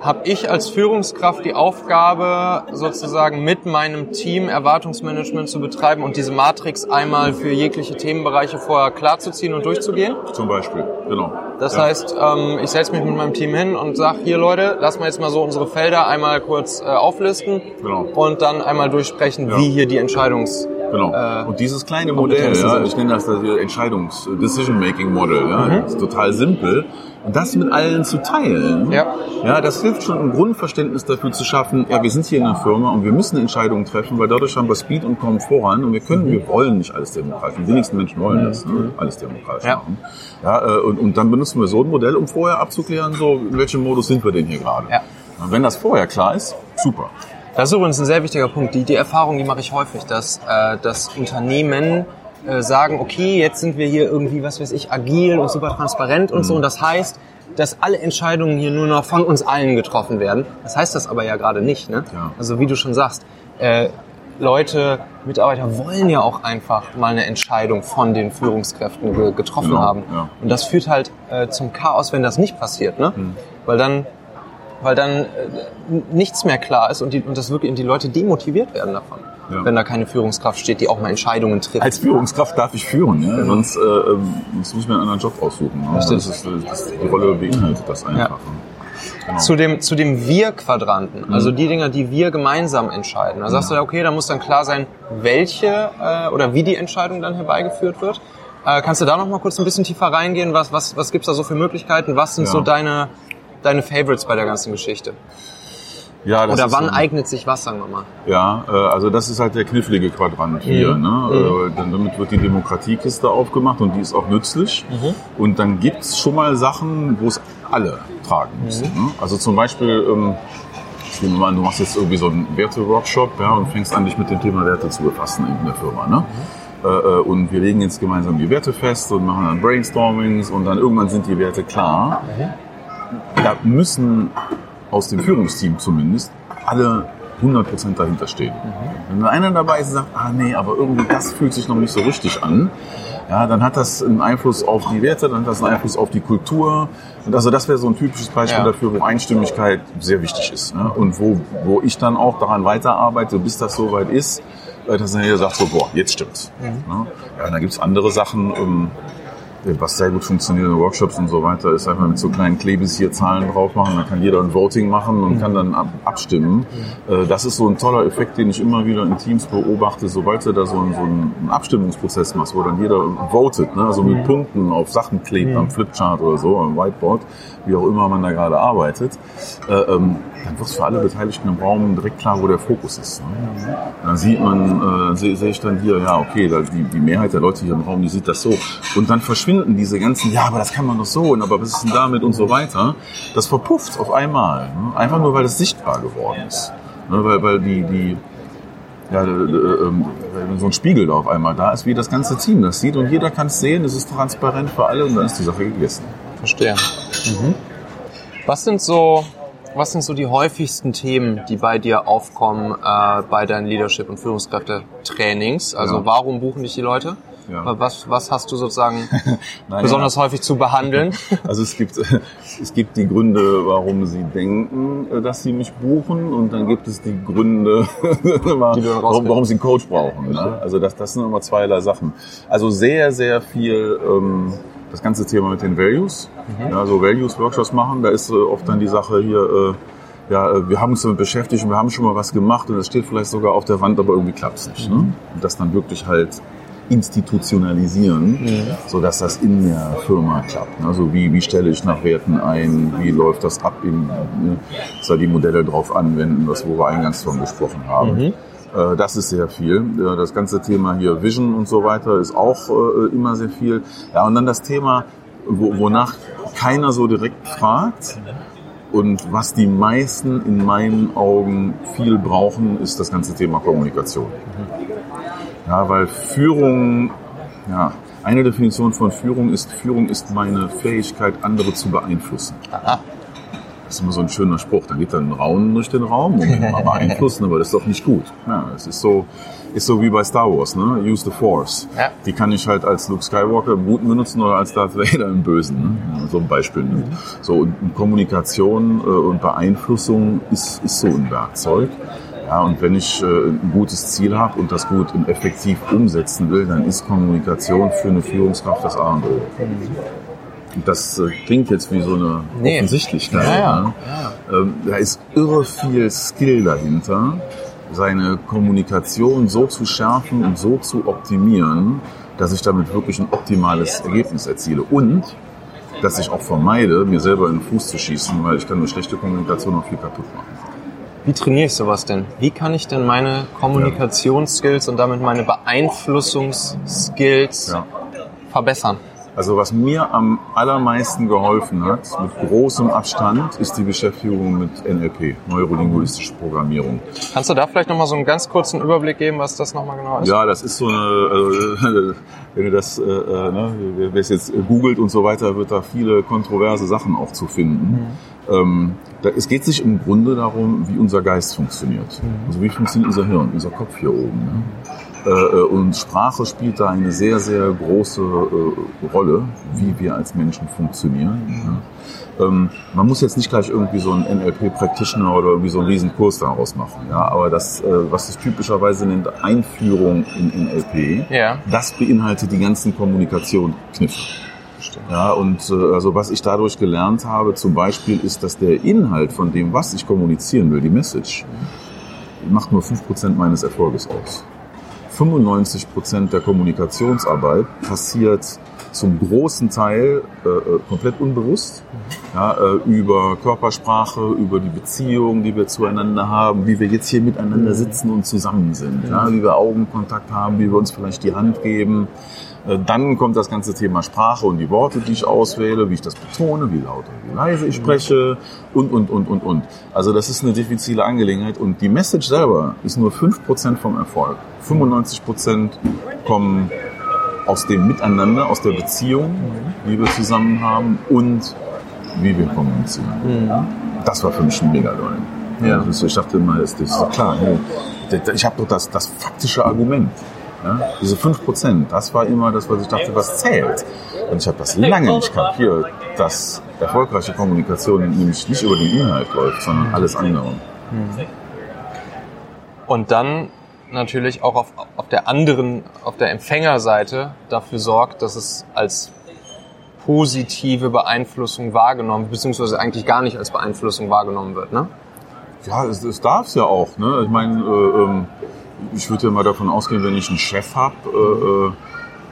Habe ich als Führungskraft die Aufgabe, sozusagen mit meinem Team Erwartungsmanagement zu betreiben und diese Matrix einmal für jegliche Themenbereiche vorher klarzuziehen und durchzugehen? Zum Beispiel, genau. Das Ja. heißt, ähm, ich setze mich mit meinem Team hin und sage, hier Leute, lass mal jetzt mal so unsere Felder einmal kurz äh, auflisten Genau. und dann einmal durchsprechen, Ja. wie hier die Entscheidungs... Genau. Äh, und dieses kleine Modell, ja, ich nenne das das Entscheidungs Decision-Making Model, ja, Mhm. ist total simpel. Und das mit allen zu teilen, Ja. ja, das hilft schon, ein Grundverständnis dafür zu schaffen, ja, wir sind hier in einer Firma und wir müssen Entscheidungen treffen, weil dadurch haben wir Speed und kommen voran und wir können, Mhm. wir wollen nicht alles demokratisch. Die wenigsten Menschen wollen das, ne? alles demokratisch Ja. machen. Ja, äh, und, und dann benutzen wir so ein Modell, um vorher abzuklären, so, in welchem Modus sind wir denn hier gerade. Ja. Und wenn das vorher klar ist, super. Das ist übrigens ein sehr wichtiger Punkt. Die, die Erfahrung, die mache ich häufig, dass äh, das Unternehmen äh, sagen, okay, jetzt sind wir hier irgendwie, was weiß ich, agil und super transparent und so. Und das heißt, dass alle Entscheidungen hier nur noch von uns allen getroffen werden. Das heißt das aber ja gerade nicht. Ne? Ja. Also wie du schon sagst, äh, Leute, Mitarbeiter wollen ja auch einfach mal eine Entscheidung von den Führungskräften ge getroffen Genau, haben. ja. Und das führt halt äh, zum Chaos, wenn das nicht passiert, ne? Weil dann, weil dann äh, nichts mehr klar ist und, die, und das wirklich und die Leute demotiviert werden davon, Ja. wenn da keine Führungskraft steht, die auch mal Entscheidungen trifft. Als Führungskraft darf ich führen, ja? sonst, äh, ähm, sonst muss ich mir einen anderen Job aussuchen. Ne? Das ist, äh, das, die Rolle beinhaltet das einfach. Genau. zu dem, zu dem Wir-Quadranten, also die Dinger, die wir gemeinsam entscheiden. Da sagst du ja, okay, da muss dann klar sein, welche äh, oder wie die Entscheidung dann herbeigeführt wird. Äh, kannst du da noch mal kurz ein bisschen tiefer reingehen? Was, was, was gibt's da so für Möglichkeiten? Was sind Ja. so deine, deine Favorites bei der ganzen Geschichte? ja, das Oder wann so- eignet sich was, sagen wir mal? Ja, äh, also das ist halt der knifflige Quadrant hier. Mhm. Ne? Äh, dann damit wird die Demokratiekiste aufgemacht und die ist auch nützlich. Mhm. Und dann gibt's schon mal Sachen, wo es alle tragen müssen. Mhm. Ne? Also zum Beispiel, ähm, nehmen wir mal an, du machst jetzt irgendwie so einen Werte-Workshop ja, und fängst an, dich mit dem Thema Werte zu befassen in der Firma. Ne? Äh, äh, und wir legen jetzt gemeinsam die Werte fest und machen dann Brainstormings und dann irgendwann sind die Werte klar. Da müssen aus dem Führungsteam zumindest alle 100% dahinter stehen. Wenn da einer dabei ist und sagt, ah nee, aber irgendwie das fühlt sich noch nicht so richtig an, ja, dann hat das einen Einfluss auf die Werte, dann hat das einen Einfluss auf die Kultur. Und also das wäre so ein typisches Beispiel Ja. dafür, wo Einstimmigkeit sehr wichtig ist. Ne? Und wo, wo ich dann auch daran weiterarbeite, bis das soweit ist, äh, dass jeder sagt so, boah, jetzt stimmt's. Ne? Ja, dann gibt's andere Sachen, ähm, was sehr gut funktioniert in Workshops und so weiter, ist einfach mit so kleinen Klebis hier Zahlen drauf machen. Dann kann jeder ein Voting machen und kann dann ab, abstimmen. Äh, Das ist so ein toller Effekt, den ich immer wieder in Teams beobachte, sobald du da so einen, so einen Abstimmungsprozess machst, wo dann jeder votet, ne? also mit Punkten auf Sachen klebt, am Flipchart oder so, am Whiteboard, wie auch immer man da gerade arbeitet, äh, ähm, dann wird für alle Beteiligten im Raum direkt klar, wo der Fokus ist. Ne? Dann sieht man, äh, sehe seh ich dann hier, ja, okay, da, die, die Mehrheit der Leute hier im Raum, die sieht das so. Und dann verschwinden diese ganzen, ja, aber das kann man doch so, und aber was ist denn damit und so weiter. Das verpufft auf einmal. Ne? Einfach nur, weil es sichtbar geworden ist. Ne? Weil, weil die, die, ja, äh, äh, ähm, so ein Spiegel da auf einmal da ist, wie das ganze Team das sieht und jeder kann es sehen, es ist transparent für alle und dann ist die Sache gegessen. Verstehe. Was sind so, was sind so die häufigsten Themen, die bei dir aufkommen äh, bei deinen Leadership- und Führungskräfte-Trainings? Also Ja. warum buchen dich die Leute? Ja. Was, was hast du sozusagen Naja. besonders häufig zu behandeln? Also es gibt, es gibt die Gründe, warum sie denken, äh, dass sie mich buchen und dann gibt es die Gründe, warum, warum sie einen Coach brauchen. Ne? Also das, das sind immer zweierlei Sachen. Also sehr, sehr viel ähm, das ganze Thema mit den Values. Ja, so Values-Workshops machen, da ist äh, oft dann die Sache hier, äh, ja, äh, wir haben uns damit beschäftigt und wir haben schon mal was gemacht und es steht vielleicht sogar auf der Wand, aber irgendwie klappt es nicht. Ne? Und das dann wirklich halt institutionalisieren, so dass das in der Firma klappt. Also wie, wie stelle ich nach Werten ein, wie läuft das ab, in, ne? dass die Modelle drauf anwenden, das wo wir eingangs von gesprochen haben. Äh, Das ist sehr viel. Äh, Das ganze Thema hier Vision und so weiter ist auch äh, immer sehr viel. Ja, und dann das Thema, wo, wonach keiner so direkt fragt, und was die meisten in meinen Augen viel brauchen, ist das ganze Thema Kommunikation. Ja, weil Führung, ja, eine Definition von Führung ist, Führung ist meine Fähigkeit, andere zu beeinflussen. Aha. Das ist immer so ein schöner Spruch. Da geht dann ein Raunen durch den Raum und mal beeinflussen, aber das ist doch nicht gut. Ja, es ist so, ist so wie bei Star Wars, ne? Use the Force. Ja. Die kann ich halt als Luke Skywalker im Guten benutzen oder als Darth Vader im Bösen. Ne? Ja, So ein Beispiel. Ne? So und Kommunikation äh, und Beeinflussung ist, ist so ein Werkzeug. Ja, und wenn ich äh, ein gutes Ziel habe und das gut und effektiv umsetzen will, dann ist Kommunikation für eine Führungskraft das A und O. Und Das äh, klingt jetzt wie so eine Nee. Offensichtlichkeit. Ja, ja. Ne? Ähm, da ist irre viel Skill dahinter, seine Kommunikation so zu schärfen und so zu optimieren, dass ich damit wirklich ein optimales Ergebnis erziele. Und dass ich auch vermeide, mir selber in den Fuß zu schießen, weil ich kann durch schlechte Kommunikation auch viel kaputt machen. Wie trainiere ich sowas denn? Wie kann ich denn meine Kommunikationsskills und damit meine Beeinflussungsskills Ja. verbessern? Also was mir am allermeisten geholfen hat, mit großem Abstand, ist die Beschäftigung mit NLP, neurolinguistische Programmierung. Kannst du da vielleicht nochmal so einen ganz kurzen Überblick geben, was das nochmal genau ist? Ja, das ist so eine, äh, wenn du das, äh, äh, ne, wer es jetzt googelt und so weiter, wird da viele kontroverse Sachen auch zu finden. Ähm, da, es geht sich im Grunde darum, wie unser Geist funktioniert. Also wie funktioniert unser Hirn, unser Kopf hier oben. Ne? Äh, äh, und Sprache spielt da eine sehr, sehr große äh, Rolle, wie wir als Menschen funktionieren. Ähm, man muss jetzt nicht gleich irgendwie so einen NLP-Practitioner oder irgendwie so einen riesen Kurs daraus machen. Ja, aber das, was es typischerweise nennt Einführung in NLP, Ja. das beinhaltet die ganzen Kommunikationskniffe. Ja, und äh, also was ich dadurch gelernt habe, zum Beispiel, ist, dass der Inhalt von dem, was ich kommunizieren will, die Message, macht nur 5% meines Erfolges aus. 95% der Kommunikationsarbeit passiert zum großen Teil äh, äh, komplett unbewusst. Ja, äh, über Körpersprache, über die Beziehung, die wir zueinander haben, wie wir jetzt hier miteinander sitzen und zusammen sind, ja, wie wir Augenkontakt haben, wie wir uns vielleicht die Hand geben. Äh, Dann kommt das ganze Thema Sprache und die Worte, die ich auswähle, wie ich das betone, wie laut und wie leise ich spreche und, und, und, und, und. Also das ist eine diffizile Angelegenheit und die Message selber ist nur 5% vom Erfolg. 95% kommen aus dem Miteinander, aus der Beziehung, die wir zusammen haben und wie wir kommunizieren. Das war für mich ein mega Ja. Also ich dachte immer, das ist klar. hey, Ich habe doch das, das faktische Argument. Ja? Diese 5%, das war immer das, was ich dachte, was zählt. Und ich habe das lange nicht kapiert, dass erfolgreiche Kommunikation nämlich nicht über den Inhalt läuft, sondern alles andere. Und dann natürlich auch auf, auf der anderen, auf der Empfängerseite dafür sorgt, dass es als positive Beeinflussung wahrgenommen, beziehungsweise eigentlich gar nicht als Beeinflussung wahrgenommen wird, ne? Ja, es, es darf es ja auch. Ne? Ich meine, äh, ähm, ich würde ja mal davon ausgehen, wenn ich einen Chef habe, äh, äh,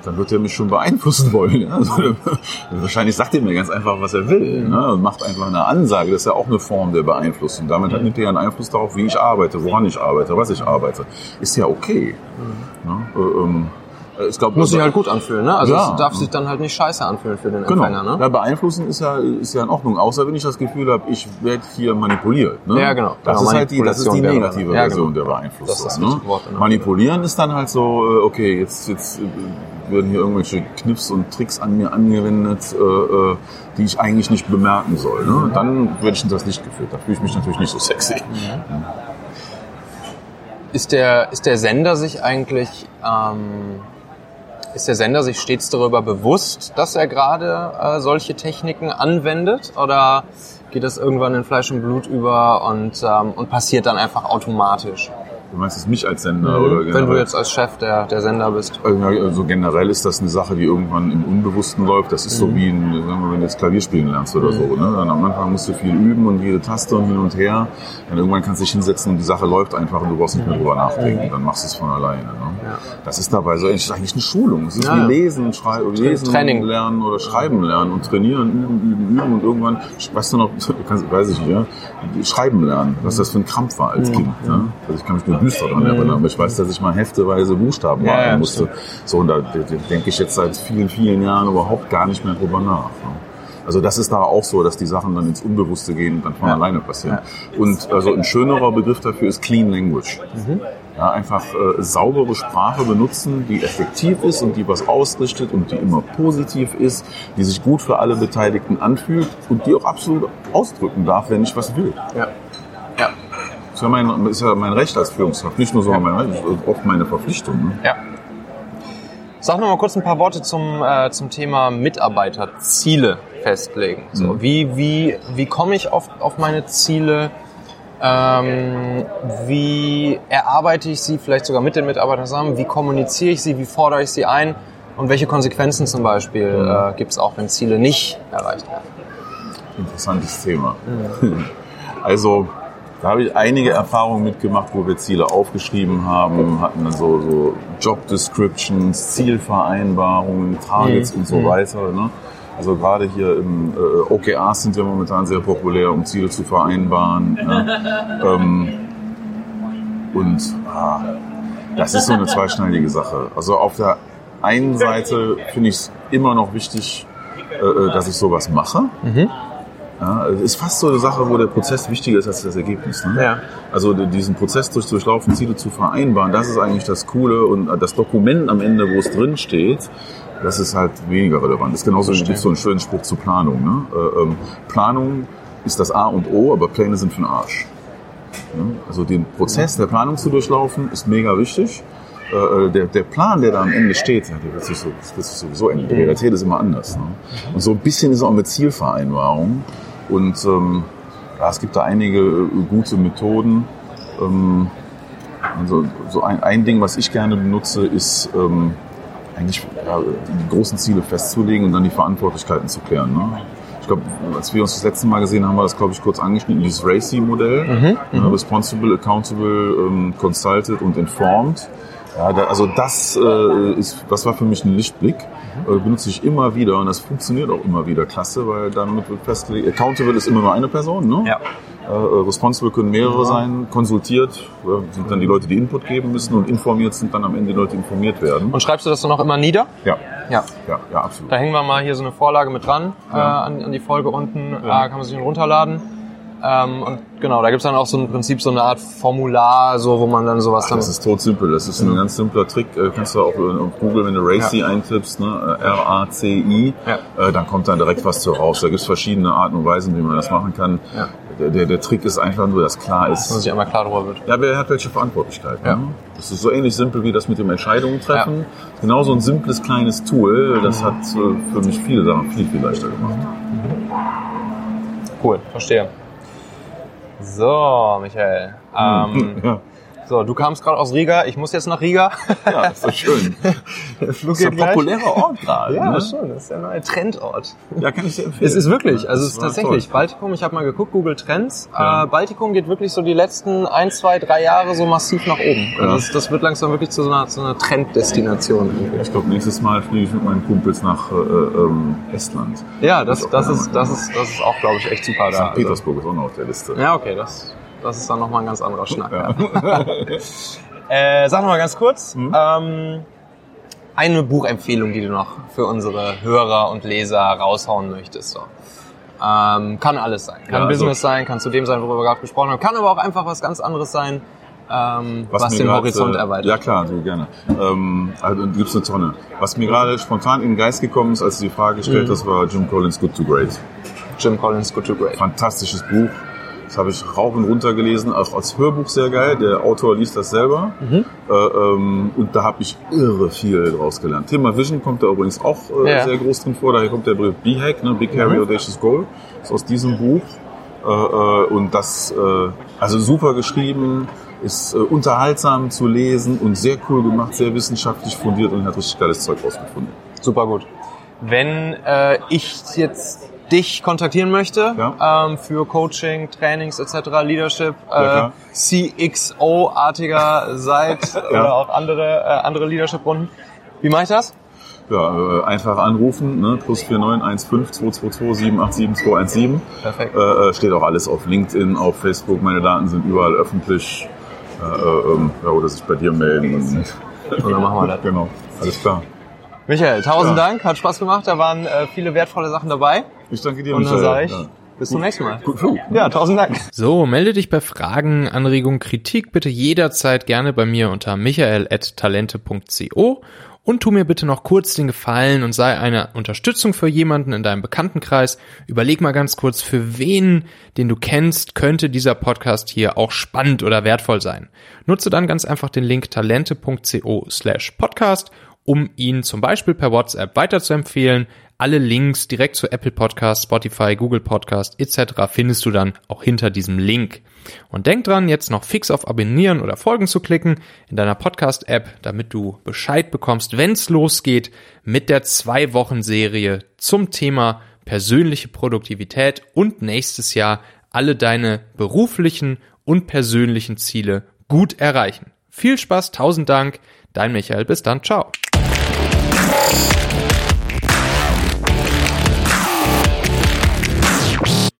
dann wird er mich schon beeinflussen wollen. Also, wahrscheinlich sagt er mir ganz einfach, was er will. Ne? Und macht einfach eine Ansage. Das ist ja auch eine Form der Beeinflussung. Damit hat nimmt er ja einen Einfluss darauf, wie ich arbeite, woran ich arbeite, was ich arbeite. Ist ja okay. Ne? Äh, ich glaub, Muss sich halt gut anfühlen, ne? Also Ja. es darf sich dann halt nicht scheiße anfühlen für den Genau. Empfänger, ne? Ja, beeinflussen ist ja, ist ja in Ordnung, außer wenn ich das Gefühl habe, ich werde hier manipuliert. Ne? Ja, genau. Das Genau, ist halt die, das ist die negative ja, Version genau. der Beeinflussung. Das ist ne? Wort, genau. Manipulieren ist dann halt so, äh, okay, jetzt, jetzt äh, werden hier irgendwelche Kniffs und Tricks an mir angewendet, äh, äh, die ich eigentlich nicht bemerken soll. Ne? Dann werde ich in das Licht geführt. Da fühle ich mich natürlich nicht so sexy. Ist der, ist der Sender sich eigentlich, ähm, ist der Sender sich stets darüber bewusst, dass er gerade äh, solche Techniken anwendet? Oder geht das irgendwann in Fleisch und Blut über und, ähm, und passiert dann einfach automatisch? Du meinst es mich als Sender oder Wenn du generell? jetzt als Chef der, der Sender bist. Also generell ist das eine Sache, die irgendwann im Unbewussten läuft. Das ist so wie ein, sagen wir, wenn du jetzt Klavier spielen lernst oder so. Ne? Dann am Anfang musst du viel üben und jede Taste und hin und her. Dann irgendwann kannst du dich hinsetzen und die Sache läuft einfach und du brauchst nicht mehr drüber nachdenken. Dann machst du es von alleine. Ne? Ja. Das ist dabei so, eigentlich eine Schulung. Es ist Ja, wie lesen, schreiben, lesen Training. lernen oder schreiben lernen und trainieren, üben, üben, üben und irgendwann, weißt du noch, kannst, weiß ich nicht, ja, schreiben lernen, was das für ein Krampf war als Kind. Ne? Also ich kann mich nur düster daran erinnern, aber ich weiß, dass ich mal hefteweise Buchstaben Ja, malen ja, musste. So, und da denke ich jetzt seit vielen, vielen Jahren überhaupt gar nicht mehr drüber nach. Ne? Also das ist da auch so, dass die Sachen dann ins Unbewusste gehen und dann von alleine passieren. Und also ein schönerer Begriff dafür ist Clean Language. Ja, einfach äh, saubere Sprache benutzen, die effektiv ist und die was ausrichtet und die immer positiv ist, die sich gut für alle Beteiligten anfühlt und die auch absolut ausdrücken darf, wenn ich was will. Ja. Ja. Das ist ja mein, ist ja mein Recht als Führungskraft. Nicht nur so mein Recht, auch meine Verpflichtung. Ne? Ja. Sag noch mal kurz ein paar Worte zum, äh, zum Thema Mitarbeiterziele festlegen. So, wie, wie, wie komme ich auf, auf meine Ziele? Ähm, wie erarbeite ich sie vielleicht sogar mit den Mitarbeitern zusammen? Wie kommuniziere ich sie? Wie fordere ich sie ein? Und welche Konsequenzen zum Beispiel äh, gibt es auch, wenn Ziele nicht erreicht werden? Interessantes Thema. Also, da habe ich einige Erfahrungen mitgemacht, wo wir Ziele aufgeschrieben haben, hatten dann so, so Job Descriptions, Zielvereinbarungen, Targets und so weiter. Ne? Also gerade hier im äh, OKRs sind ja momentan sehr populär, um Ziele zu vereinbaren. Ne? Ähm, und ah, das ist so eine zweischneidige Sache. Also auf der einen Seite finde ich es immer noch wichtig, äh, dass ich sowas mache. Ja, es ist fast so eine Sache, wo der Prozess wichtiger ist als das Ergebnis. Ne? Ja. Also diesen Prozess durch durchlaufen, Ziele zu vereinbaren, das ist eigentlich das Coole und das Dokument am Ende, wo es drin steht, das ist halt weniger relevant. Das ist genauso wie so einen schönen Spruch zur Planung. Ne? Äh, ähm, Planung ist das A und O, aber Pläne sind für den Arsch. Ja, Also den Prozess der Planung zu durchlaufen, ist mega wichtig. Äh, Der, der Plan, der da am Ende steht, der wird sich, so, das wird sich sowieso ändern. Die Realität ist immer anders. Ne? Und so ein bisschen ist auch mit Zielvereinbarung. Und ähm, ja, es gibt da einige äh, gute Methoden. Ähm, also, so ein, ein Ding, was ich gerne benutze, ist ähm, eigentlich ja, die großen Ziele festzulegen und dann die Verantwortlichkeiten zu klären. Ne? Ich glaube, als wir uns das letzte Mal gesehen haben, haben wir das, glaube ich, kurz angeschnitten, dieses RACI-Modell. Ja, responsible, Accountable, ähm, Consulted und Informed. Ja, da, also das äh, ist, das war für mich ein Lichtblick. Äh, benutze ich immer wieder und das funktioniert auch immer wieder klasse, weil damit wird festgelegt, Accountable ist immer nur eine Person, ne? Ja. Äh, responsible können mehrere sein, konsultiert äh, sind dann die Leute, die Input geben müssen und informiert sind dann am Ende die Leute, die informiert werden. Und schreibst du das dann auch immer nieder? Ja, Ja. ja, ja, absolut. Da hängen wir mal hier so eine Vorlage mit dran äh, an, an die Folge unten. Äh, kann man sich runterladen. Ähm, und genau, da gibt's dann auch so im Prinzip so eine Art Formular, so wo man dann sowas dann. Das ist totsimpel. Das ist ein ganz simpler Trick. Äh, kannst du auch auf Google, wenn du Raci eintippst, ne? äh, R-A-C-I, Ja. äh, dann kommt dann direkt was zu raus. Da gibt's verschiedene Arten und Weisen, wie man das machen kann. Ja. Der, der, der Trick ist einfach nur, dass klar dass man ist, sich einmal klar drüber wird. ja, wer hat welche Verantwortlichkeit. Ja. Ne? Das ist so ähnlich simpel wie das mit dem Entscheidungen treffen. Genauso ein simples kleines Tool, das hat äh, für mich viele Sachen viel, viel leichter gemacht. Cool, verstehe. So, Michael. Ähm, Ja, so, du kamst gerade aus Riga, ich muss jetzt nach Riga. ja ist doch schön. Der Flug Das ist ein populärer Ort gerade. Ja, ne? schon, das ist der neue Trendort. ja, kann ich dir empfehlen. Es ist wirklich, also es ist Das tatsächlich, toll. Baltikum, ich habe mal geguckt, Google Trends, Ja. äh, Baltikum geht wirklich so die letzten ein, zwei, drei Jahre so massiv nach oben. Ja. Das, das wird langsam wirklich zu so einer, zu einer Trenddestination. irgendwie. Ich glaube, nächstes Mal fliege ich mit meinen Kumpels nach äh, ähm, Estland. Ja, das, auch das, gerne ist, das, ist, das ist auch, glaube ich, echt super da. St. Also, Petersburg ist auch noch auf der Liste. ja, okay, das, das ist dann nochmal ein ganz anderer Schnack. Ja. Äh, sag noch mal ganz kurz, Mhm. ähm, eine Buchempfehlung, die du noch für unsere Hörer und Leser raushauen möchtest. So. Ähm, kann alles sein. Kann Ja, also- Business sein, kann zu dem sein, worüber wir gerade gesprochen haben. Kann aber auch einfach was ganz anderes sein, ähm, was, mir den grad, Horizont äh, erweitert. Ja klar, so gerne. Ähm, also gibt's eine Tonne. Was mir gerade spontan in den Geist gekommen ist, als du die Frage gestellt Mhm. hast, war Jim Collins Good to Great. Jim Collins, Good to Great. Fantastisches Buch. Das habe ich rauf und runter gelesen, auch als Hörbuch sehr geil. Der Autor liest das selber. Mhm. Äh, ähm, und da habe ich irre viel draus gelernt. Thema Vision kommt da übrigens auch äh, Ja. sehr groß drin vor. Daher kommt der Begriff B-Hack, ne? Big Harry Mhm. Audacious Goal. Ist aus diesem Buch. Äh, äh, und das, äh, also super geschrieben, ist äh, unterhaltsam zu lesen und sehr cool gemacht, sehr wissenschaftlich fundiert und hat richtig geiles Zeug rausgefunden. Super gut. Wenn ich jetzt dich kontaktieren möchte Ja. ähm, für Coaching, Trainings etc., Leadership, Ja, äh. CXO-artiger seid Ja. oder auch andere, äh, andere Leadership-Runden, wie mache ich das? Ja, äh, einfach anrufen, ne? plus 4915 222 787 217. Perfekt. Äh, äh, steht auch alles auf LinkedIn, auf Facebook. Meine Daten sind überall öffentlich. Äh, äh, ähm, ja, oder sich bei dir melden. Und, Und dann machen wir das. genau, alles klar. Michael, tausend Ja. Dank, hat Spaß gemacht, da waren äh, viele wertvolle Sachen dabei. Ich danke dir, Und dann sage ich, Ja. bis zum nächsten Mal. Gut. Ja, tausend Dank. So, melde dich bei Fragen, Anregungen, Kritik bitte jederzeit gerne bei mir unter michael.talente.co und tu mir bitte noch kurz den Gefallen und sei eine Unterstützung für jemanden in deinem Bekanntenkreis. Überleg mal ganz kurz, für wen, den du kennst, könnte dieser Podcast hier auch spannend oder wertvoll sein. Nutze dann ganz einfach den Link talente.co slash podcast, um ihn zum Beispiel per WhatsApp weiterzuempfehlen. Alle Links direkt zu Apple Podcast, Spotify, Google Podcast etc. findest du dann auch hinter diesem Link. Und denk dran, jetzt noch fix auf Abonnieren oder Folgen zu klicken in deiner Podcast-App, damit du Bescheid bekommst, wenn's losgeht mit der Zwei-Wochen-Serie zum Thema persönliche Produktivität und nächstes Jahr alle deine beruflichen und persönlichen Ziele gut erreichen. Viel Spaß, tausend Dank, dein Michael, bis dann, ciao.